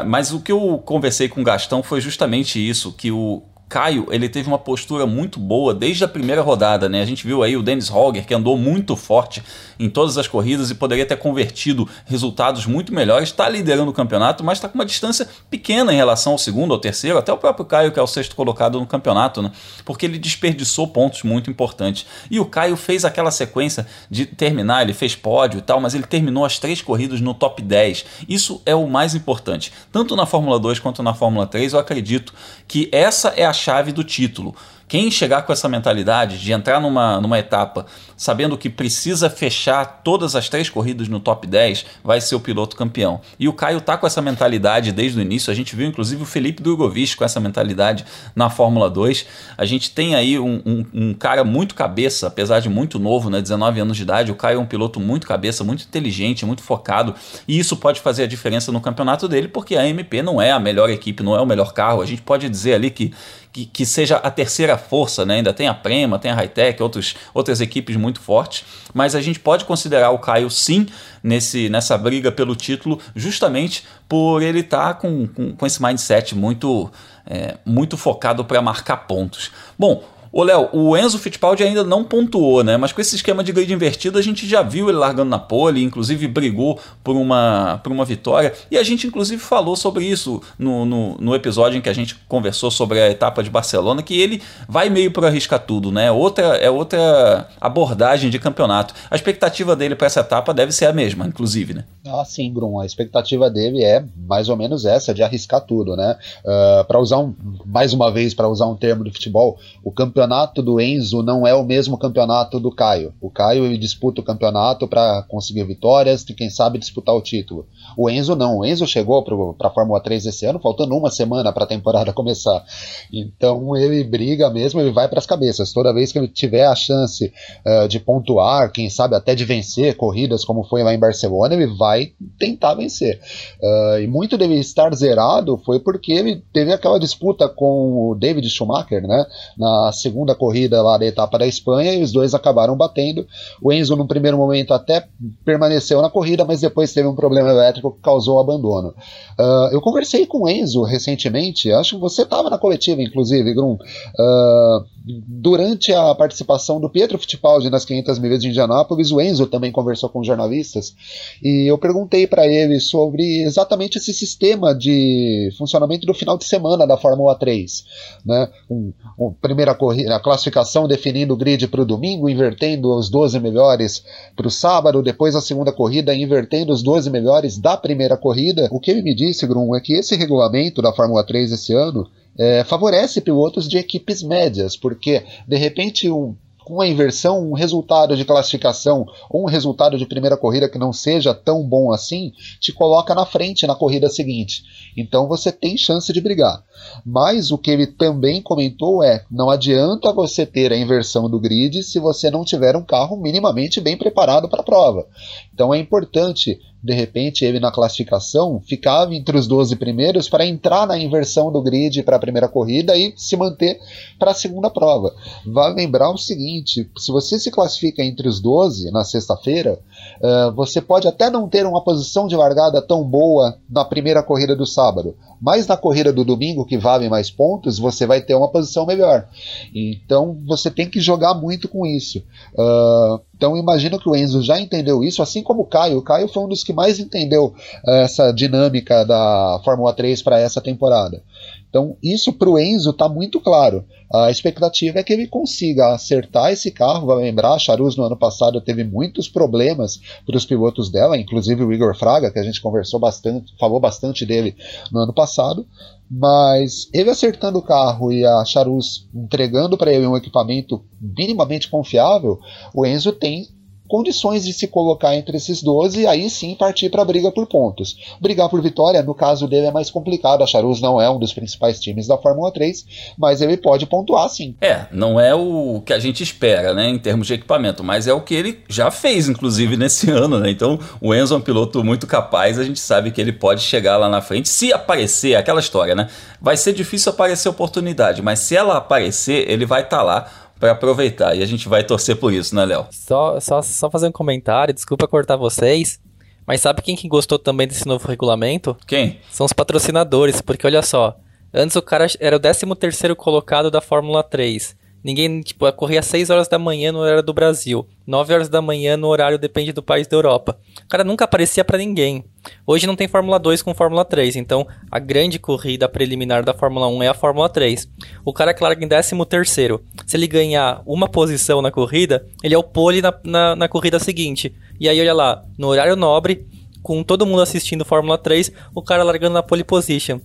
Speaker 1: mas o que eu conversei com o Gastão foi justamente isso, que o Caio, ele teve uma postura muito boa desde a primeira rodada, né? A gente viu aí o Dennis Holger, que andou muito forte em todas as corridas e poderia ter convertido resultados muito melhores, está liderando o campeonato, mas está com uma distância pequena em relação ao segundo, ao terceiro, até o próprio Caio, que é o sexto colocado no campeonato, né? Porque ele desperdiçou pontos muito importantes. E o Caio fez aquela sequência de terminar, ele fez pódio e tal, mas ele terminou as três corridas no top 10. Isso é o mais importante. Tanto na Fórmula 2 quanto na Fórmula 3, eu acredito que essa é a chave do título. Quem chegar com essa mentalidade de entrar numa, numa etapa sabendo que precisa fechar todas as três corridas no top 10, vai ser o piloto campeão. E o Caio tá com essa mentalidade desde o início. A gente viu inclusive o Felipe Drogovic com essa mentalidade na Fórmula 2. A gente tem aí um, um, um, cara muito cabeça, apesar de muito novo, né, 19 anos de idade. O Caio é um piloto muito cabeça, muito inteligente, muito focado. E isso pode fazer a diferença no campeonato dele, porque a MP não é a melhor equipe, não é o melhor carro. A gente pode dizer ali que que, que seja a terceira força, né? ainda tem a Prema, tem a Hightech, outros, outras equipes muito fortes, mas a gente pode considerar o Caio sim nesse, nessa briga pelo título, justamente por ele estar tá com, com, com, esse mindset muito, é, muito focado para marcar pontos. Bom, Ô, Léo, o Enzo Fittipaldi ainda não pontuou, né? Mas com esse esquema de grid invertido, a gente já viu ele largando na pole, inclusive brigou por uma, por uma vitória. E a gente, inclusive, falou sobre isso no, no, no episódio em que a gente conversou sobre a etapa de Barcelona, que ele vai meio para arriscar tudo, né? Outra, é outra abordagem de campeonato. A expectativa dele para essa etapa deve ser a mesma, inclusive, né?
Speaker 2: Ah, sim, Brum. A expectativa dele é mais ou menos essa, de arriscar tudo, né? Uh, ah, para usar um, mais uma vez, para usar um termo de futebol, o campeonato campeonato do Enzo não é o mesmo campeonato do Caio. O Caio disputa o campeonato para conseguir vitórias e quem sabe disputar o título. O Enzo não. O Enzo chegou para a Fórmula 3 esse ano, faltando uma semana para a temporada <laughs> começar. Então ele briga mesmo, ele vai para as cabeças. Toda vez que ele tiver a chance uh, de pontuar, quem sabe até de vencer corridas como foi lá em Barcelona, ele vai tentar vencer. Uh, e muito dele estar zerado foi porque ele teve aquela disputa com o David Schumacher, né? Na segunda segunda corrida lá da etapa da Espanha e os dois acabaram batendo. O Enzo, no primeiro momento, até permaneceu na corrida, mas depois teve um problema elétrico que causou o abandono. Uh, eu conversei com o Enzo recentemente, acho que você estava na coletiva, inclusive, Grum. Uh, durante a participação do Pietro Fittipaldi nas 500 milhas de Indianápolis, o Enzo também conversou com jornalistas e eu perguntei para ele sobre exatamente esse sistema de funcionamento do final de semana da Fórmula 3. Né? Um, um, primeira corrida, a classificação definindo o grid para o domingo, invertendo os 12 melhores para o sábado, depois a segunda corrida invertendo os 12 melhores da primeira corrida. O que ele me disse, Grum, é que esse regulamento da Fórmula 3 esse ano é, favorece pilotos de equipes médias, porque de repente um, com a inversão, um resultado de classificação ou um resultado de primeira corrida que não seja tão bom assim, te coloca na frente na corrida seguinte. Então você tem chance de brigar. Mas o que ele também comentou é: não adianta você ter a inversão do grid se você não tiver um carro minimamente bem preparado para a prova. Então é importante de repente ele na classificação ficava entre os 12 primeiros para entrar na inversão do grid para a primeira corrida e se manter para a segunda prova. Vale lembrar o seguinte: se você se classifica entre os 12 na sexta-feira, uh, você pode até não ter uma posição de largada tão boa na primeira corrida do sábado, mas na corrida do domingo, que vale mais pontos, você vai ter uma posição melhor. Então você tem que jogar muito com isso. Uh, então imagino que o Enzo já entendeu isso, assim como o Caio. O Caio foi um dos que mais entendeu eh, essa dinâmica da Fórmula 3 para essa temporada. Então isso para o Enzo está muito claro. A expectativa é que ele consiga acertar esse carro. Vai lembrar, a Charus no ano passado teve muitos problemas para os pilotos dela, inclusive o Igor Fraga, que a gente conversou bastante, falou bastante dele no ano passado. Mas ele acertando o carro e a Charus entregando para ele um equipamento minimamente confiável, o Enzo tem condições de se colocar entre esses 12 e aí sim partir para a briga por pontos. Brigar por vitória, no caso dele, é mais complicado. A Charus não é um dos principais times da Fórmula 3, mas ele pode pontuar sim.
Speaker 1: É, não é o que a gente espera, né, em termos de equipamento, mas é o que ele já fez, inclusive, nesse <laughs> ano, né? Então, o Enzo é um piloto muito capaz, a gente sabe que ele pode chegar lá na frente, se aparecer, aquela história, né? Vai ser difícil aparecer oportunidade, mas se ela aparecer, ele vai estar tá lá para aproveitar. E a gente vai torcer por isso, né, Léo?
Speaker 3: Só, só, só fazer um comentário, desculpa cortar vocês. Mas sabe quem que gostou também desse novo regulamento?
Speaker 1: Quem?
Speaker 3: São os patrocinadores, porque olha só, Antes o cara era o 13 terceiro colocado da Fórmula 3. Ninguém, tipo, corria às 6 horas da manhã no horário do Brasil, 9 horas da manhã no horário depende do país da Europa. O cara nunca aparecia para ninguém. Hoje não tem Fórmula 2 com Fórmula 3, então a grande corrida preliminar da Fórmula 1 é a Fórmula 3. O cara que larga em 13 terceiro, se ele ganhar uma posição na corrida, ele é o pole na, na, na corrida seguinte. E aí, olha lá, no horário nobre, com todo mundo assistindo Fórmula 3, o cara largando na pole position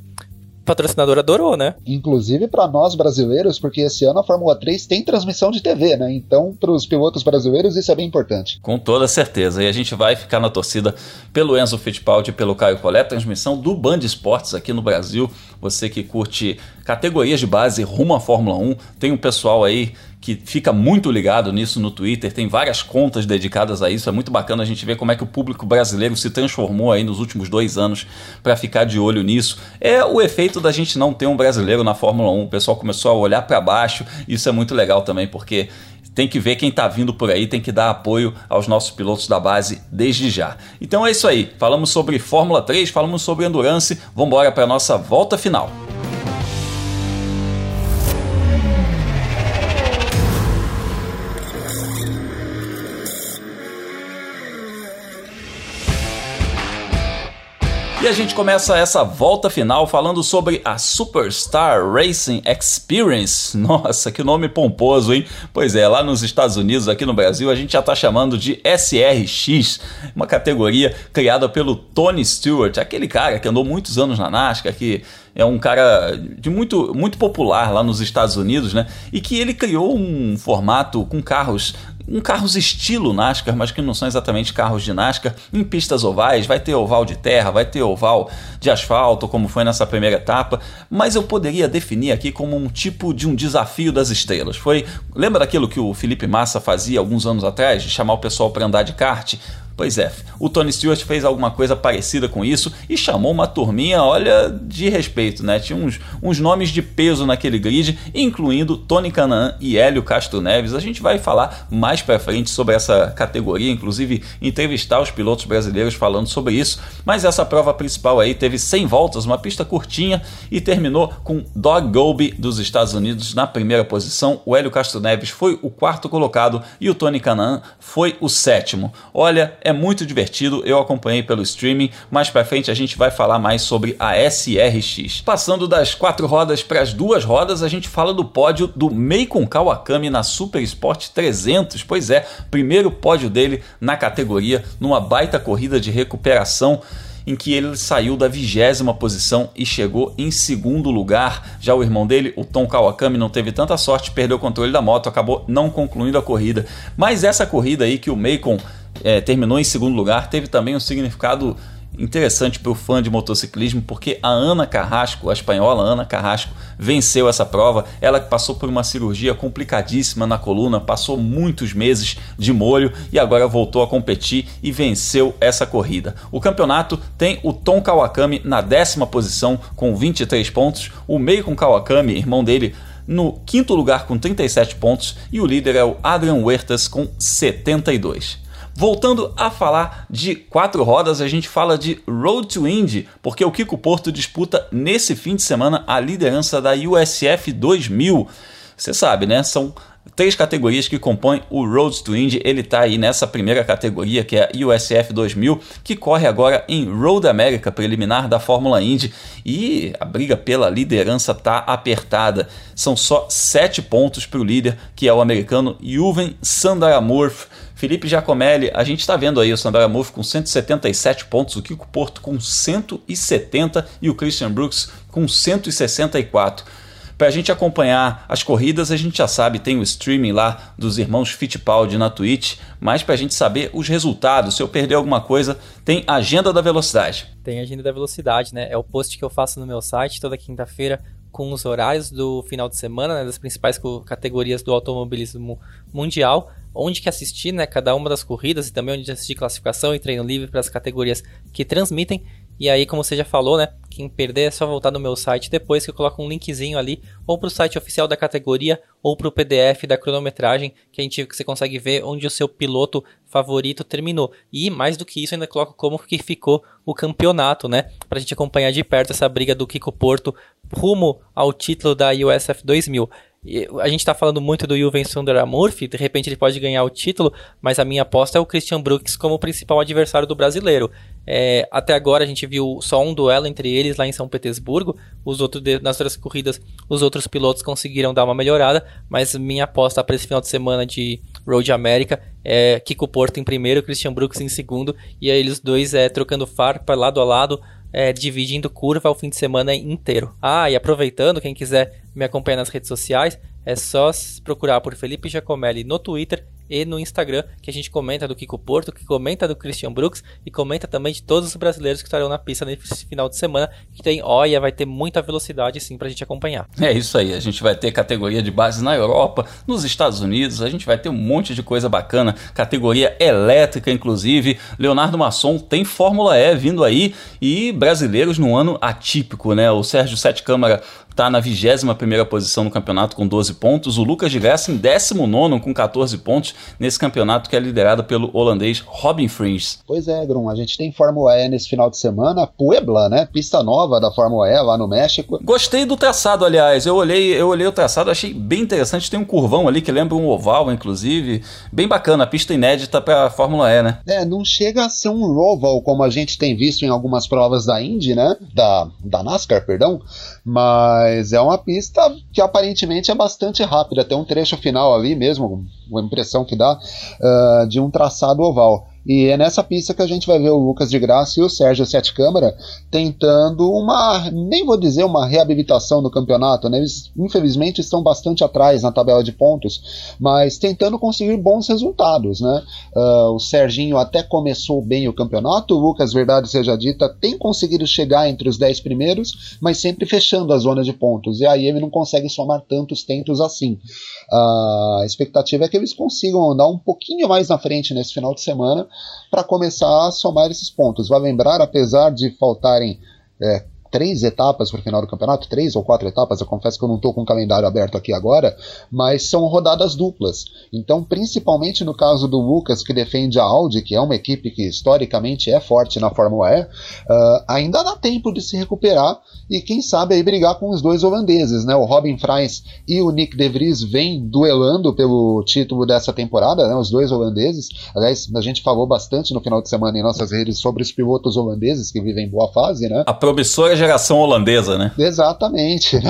Speaker 3: patrocinador adorou, né?
Speaker 2: Inclusive para nós brasileiros, porque esse ano a Fórmula 3 tem transmissão de TV, né? Então, para os pilotos brasileiros, isso é bem importante.
Speaker 1: Com toda certeza. E a gente vai ficar na torcida pelo Enzo Fittipaldi e pelo Caio Collet, transmissão do Band Esportes aqui no Brasil. Você que curte categorias de base rumo à Fórmula 1, tem um pessoal aí que fica muito ligado nisso no Twitter, tem várias contas dedicadas a isso. É muito bacana a gente ver como é que o público brasileiro se transformou aí nos últimos dois anos para ficar de olho nisso. É o efeito da gente não ter um brasileiro na Fórmula 1. O pessoal começou a olhar para baixo. Isso é muito legal também, porque tem que ver quem está vindo por aí, tem que dar apoio aos nossos pilotos da base desde já. Então é isso aí. Falamos sobre Fórmula 3, falamos sobre Endurance. Vamos embora para nossa volta final. E a gente começa essa volta final falando sobre a Superstar Racing Experience. <laughs> Nossa, que nome pomposo, hein? Pois é, lá nos Estados Unidos, aqui no Brasil, a gente já está chamando de SRX, uma categoria criada pelo Tony Stewart, aquele cara que andou muitos anos na NASCAR, que é um cara de muito, muito popular lá nos Estados Unidos, né? E que ele criou um formato com carros um carros estilo NASCAR, mas que não são exatamente carros de NASCAR, em pistas ovais, vai ter oval de terra, vai ter oval de asfalto, como foi nessa primeira etapa, mas eu poderia definir aqui como um tipo de um desafio das estrelas. Foi, lembra daquilo que o Felipe Massa fazia alguns anos atrás, de chamar o pessoal para andar de kart? Pois é, o Tony Stewart fez alguma coisa parecida com isso e chamou uma turminha, olha, de respeito, né? Tinha uns, uns nomes de peso naquele grid, incluindo Tony Canaan e Hélio Castro Neves. A gente vai falar mais para frente sobre essa categoria, inclusive entrevistar os pilotos brasileiros falando sobre isso. Mas essa prova principal aí teve 100 voltas, uma pista curtinha e terminou com Dog Gobi dos Estados Unidos na primeira posição. O Hélio Castro Neves foi o quarto colocado e o Tony Canaan foi o sétimo. Olha, é muito divertido, eu acompanhei pelo streaming. Mais para frente a gente vai falar mais sobre a SRX. Passando das quatro rodas para as duas rodas, a gente fala do pódio do Meikon Kawakami na Super Sport 300. Pois é, primeiro pódio dele na categoria, numa baita corrida de recuperação em que ele saiu da vigésima posição e chegou em segundo lugar. Já o irmão dele, o Tom Kawakami, não teve tanta sorte, perdeu o controle da moto, acabou não concluindo a corrida. Mas essa corrida aí que o Macon é, terminou em segundo lugar, teve também um significado interessante para o fã de motociclismo, porque a Ana Carrasco, a espanhola Ana Carrasco, venceu essa prova. Ela que passou por uma cirurgia complicadíssima na coluna, passou muitos meses de molho e agora voltou a competir e venceu essa corrida. O campeonato tem o Tom Kawakami na décima posição com 23 pontos, o meio com Kawakami, irmão dele, no quinto lugar com 37 pontos e o líder é o Adrian Huertas com 72. Voltando a falar de quatro rodas, a gente fala de Road to Indy, porque o Kiko Porto disputa nesse fim de semana a liderança da USF 2000. Você sabe, né? São três categorias que compõem o Road to Indy. Ele está aí nessa primeira categoria, que é a USF 2000, que corre agora em Road America, preliminar da Fórmula Indy. E a briga pela liderança está apertada. São só sete pontos para o líder, que é o americano Juven Sandaramurf. Felipe Giacomelli, a gente está vendo aí o Sandra Murphy com 177 pontos, o Kiko Porto com 170 e o Christian Brooks com 164. Para a gente acompanhar as corridas, a gente já sabe, tem o streaming lá dos irmãos Fittipaldi na Twitch, mas para a gente saber os resultados, se eu perder alguma coisa, tem Agenda da Velocidade.
Speaker 3: Tem Agenda da Velocidade, né? É o post que eu faço no meu site toda quinta-feira com os horários do final de semana, né, das principais categorias do automobilismo mundial onde que assistir, né, cada uma das corridas e também onde assistir classificação e treino livre para as categorias que transmitem. E aí, como você já falou, né, Quem perder é só voltar no meu site depois que eu coloco um linkzinho ali, ou para o site oficial da categoria, ou para o PDF da cronometragem, que a gente que você consegue ver onde o seu piloto favorito terminou. E mais do que isso, ainda coloco como que ficou o campeonato, né? Para a gente acompanhar de perto essa briga do Kiko Porto rumo ao título da USF 2000 a gente está falando muito do Juven Sundar Murphy, de repente ele pode ganhar o título, mas a minha aposta é o Christian Brooks como principal adversário do brasileiro. É, até agora a gente viu só um duelo entre eles lá em São Petersburgo. Os outros nas outras corridas, os outros pilotos conseguiram dar uma melhorada, mas minha aposta para esse final de semana de Road America é Kiko Porto em primeiro, Christian Brooks em segundo, e aí eles dois é, trocando farpa lado a lado, é, dividindo curva o fim de semana inteiro. Ah, e aproveitando, quem quiser me acompanhar nas redes sociais, é só procurar por Felipe Giacomelli no Twitter e no Instagram, que a gente comenta do Kiko Porto, que comenta do Christian Brooks e comenta também de todos os brasileiros que estarão na pista nesse final de semana, que tem, olha, vai ter muita velocidade sim pra gente acompanhar.
Speaker 1: É isso aí, a gente vai ter categoria de base na Europa, nos Estados Unidos, a gente vai ter um monte de coisa bacana, categoria elétrica inclusive. Leonardo Masson tem Fórmula E vindo aí e brasileiros num ano atípico, né? O Sérgio Sete Câmara está na 21 posição no campeonato com 12 pontos. O Lucas de Graça em 19 com 14 pontos nesse campeonato que é liderado pelo holandês Robin Frings.
Speaker 2: Pois é, Grum, a gente tem Fórmula E nesse final de semana, Puebla, né? Pista nova da Fórmula E lá no México.
Speaker 1: Gostei do traçado, aliás. Eu olhei, eu olhei o traçado, achei bem interessante. Tem um curvão ali que lembra um oval, inclusive. Bem bacana, pista inédita para Fórmula E, né?
Speaker 2: É, não chega a ser um oval como a gente tem visto em algumas provas da Indy, né? Da, da NASCAR, perdão. Mas é uma pista que aparentemente é bastante rápida. Tem um trecho final ali mesmo, uma impressão que dá, uh, de um traçado oval. E é nessa pista que a gente vai ver o Lucas de Graça e o Sérgio Sete Câmara tentando uma, nem vou dizer uma reabilitação do campeonato, né? Eles infelizmente estão bastante atrás na tabela de pontos, mas tentando conseguir bons resultados, né? Uh, o Serginho até começou bem o campeonato, o Lucas, verdade seja dita, tem conseguido chegar entre os 10 primeiros, mas sempre fechando a zona de pontos, e aí ele não consegue somar tantos tentos assim. Uh, a expectativa é que eles consigam andar um pouquinho mais na frente nesse final de semana para começar a somar esses pontos. Vai lembrar, apesar de faltarem é, três etapas para o final do campeonato, três ou quatro etapas, eu confesso que eu não estou com o calendário aberto aqui agora, mas são rodadas duplas. Então, principalmente no caso do Lucas, que defende a Audi, que é uma equipe que historicamente é forte na Fórmula E, uh, ainda dá tempo de se recuperar e quem sabe aí brigar com os dois holandeses, né? O Robin Freins e o Nick De Vries vêm duelando pelo título dessa temporada, né? Os dois holandeses. Aliás, a gente falou bastante no final de semana em nossas redes sobre os pilotos holandeses que vivem boa fase, né?
Speaker 1: A promissora geração holandesa, né?
Speaker 2: Exatamente. <laughs>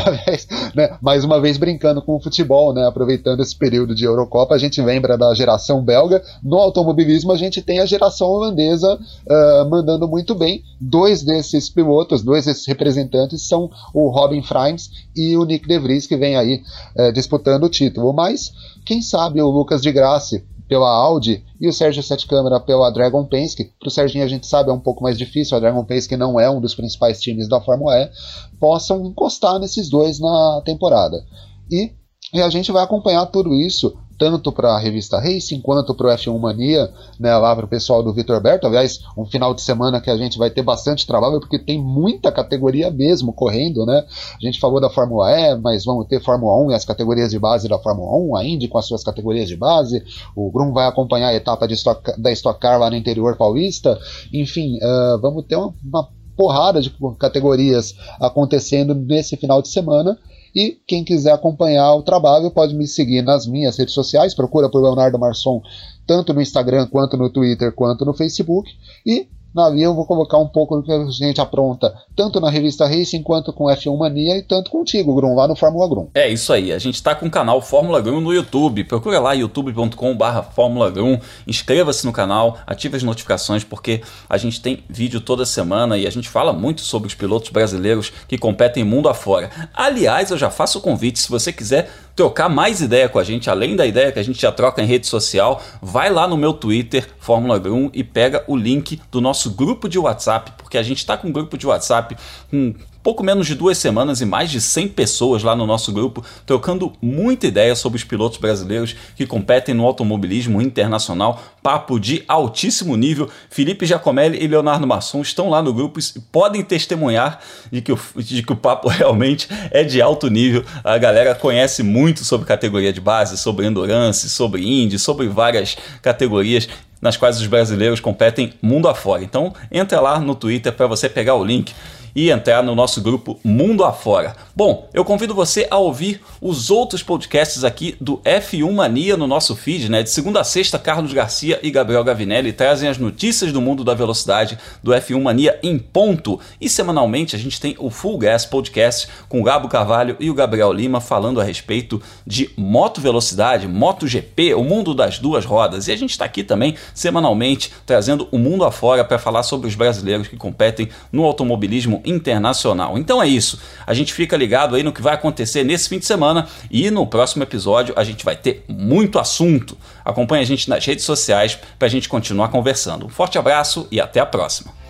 Speaker 2: Né? Mais uma vez brincando com o futebol, né? Aproveitando esse período de Eurocopa, a gente lembra da geração belga. No automobilismo, a gente tem a geração holandesa uh, mandando muito bem. Dois desses pilotos, dois desses representantes são o Robin Frimes e o Nick De Vries, que vem aí uh, disputando o título. Mas, quem sabe o Lucas de Graça pela Audi e o Sérgio Sete Câmara pela Dragon Penske. Para o Serginho a gente sabe é um pouco mais difícil, a Dragon Penske não é um dos principais times da Fórmula E, possam encostar nesses dois na temporada. E, e a gente vai acompanhar tudo isso tanto para a revista Racing quanto para o F1 Mania, né, lá para o pessoal do Vitor Berto. Aliás, um final de semana que a gente vai ter bastante trabalho, porque tem muita categoria mesmo correndo, né? A gente falou da Fórmula E, mas vamos ter Fórmula 1 e as categorias de base da Fórmula 1, a Indy com as suas categorias de base, o Grum vai acompanhar a etapa Stock, da Stock Car lá no interior paulista, enfim, uh, vamos ter uma, uma porrada de categorias acontecendo nesse final de semana e quem quiser acompanhar o trabalho pode me seguir nas minhas redes sociais, procura por Leonardo Marçom, tanto no Instagram, quanto no Twitter, quanto no Facebook. E ali eu vou colocar um pouco do que a gente apronta, tanto na revista Racing quanto com F1 Mania e tanto contigo, Grum, lá no Fórmula Grum.
Speaker 1: É isso aí, a gente está com o canal Fórmula Grum no YouTube. Procura lá youtube.com/barra Fórmula Grum, inscreva-se no canal, ative as notificações, porque a gente tem vídeo toda semana e a gente fala muito sobre os pilotos brasileiros que competem mundo afora. Aliás, eu já faço o convite, se você quiser trocar mais ideia com a gente, além da ideia que a gente já troca em rede social, vai lá no meu Twitter, Fórmula Grum, e pega o link do nosso grupo de WhatsApp, porque a gente está com um grupo de WhatsApp com pouco menos de duas semanas e mais de 100 pessoas lá no nosso grupo, trocando muita ideia sobre os pilotos brasileiros que competem no automobilismo internacional. Papo de altíssimo nível. Felipe Giacomelli e Leonardo Masson estão lá no grupo e podem testemunhar de que, o, de que o papo <laughs> realmente é de alto nível. A galera conhece muito sobre categoria de base, sobre endurance, sobre Indy, sobre várias categorias nas quais os brasileiros competem mundo afora. Então, entra lá no Twitter para você pegar o link e entrar no nosso grupo Mundo Afora. Bom, eu convido você a ouvir os outros podcasts aqui do F1 Mania no nosso feed, né? De segunda a sexta, Carlos Garcia e Gabriel Gavinelli trazem as notícias do mundo da velocidade do F1 Mania em ponto. E semanalmente a gente tem o Full Gas Podcast com o Gabo Carvalho e o Gabriel Lima falando a respeito de moto velocidade, moto GP, o mundo das duas rodas. E a gente está aqui também semanalmente trazendo o mundo afora para falar sobre os brasileiros que competem no automobilismo internacional. Então é isso. A gente fica ligado aí no que vai acontecer nesse fim de semana e no próximo episódio a gente vai ter muito assunto. Acompanhe a gente nas redes sociais para a gente continuar conversando. Um forte abraço e até a próxima.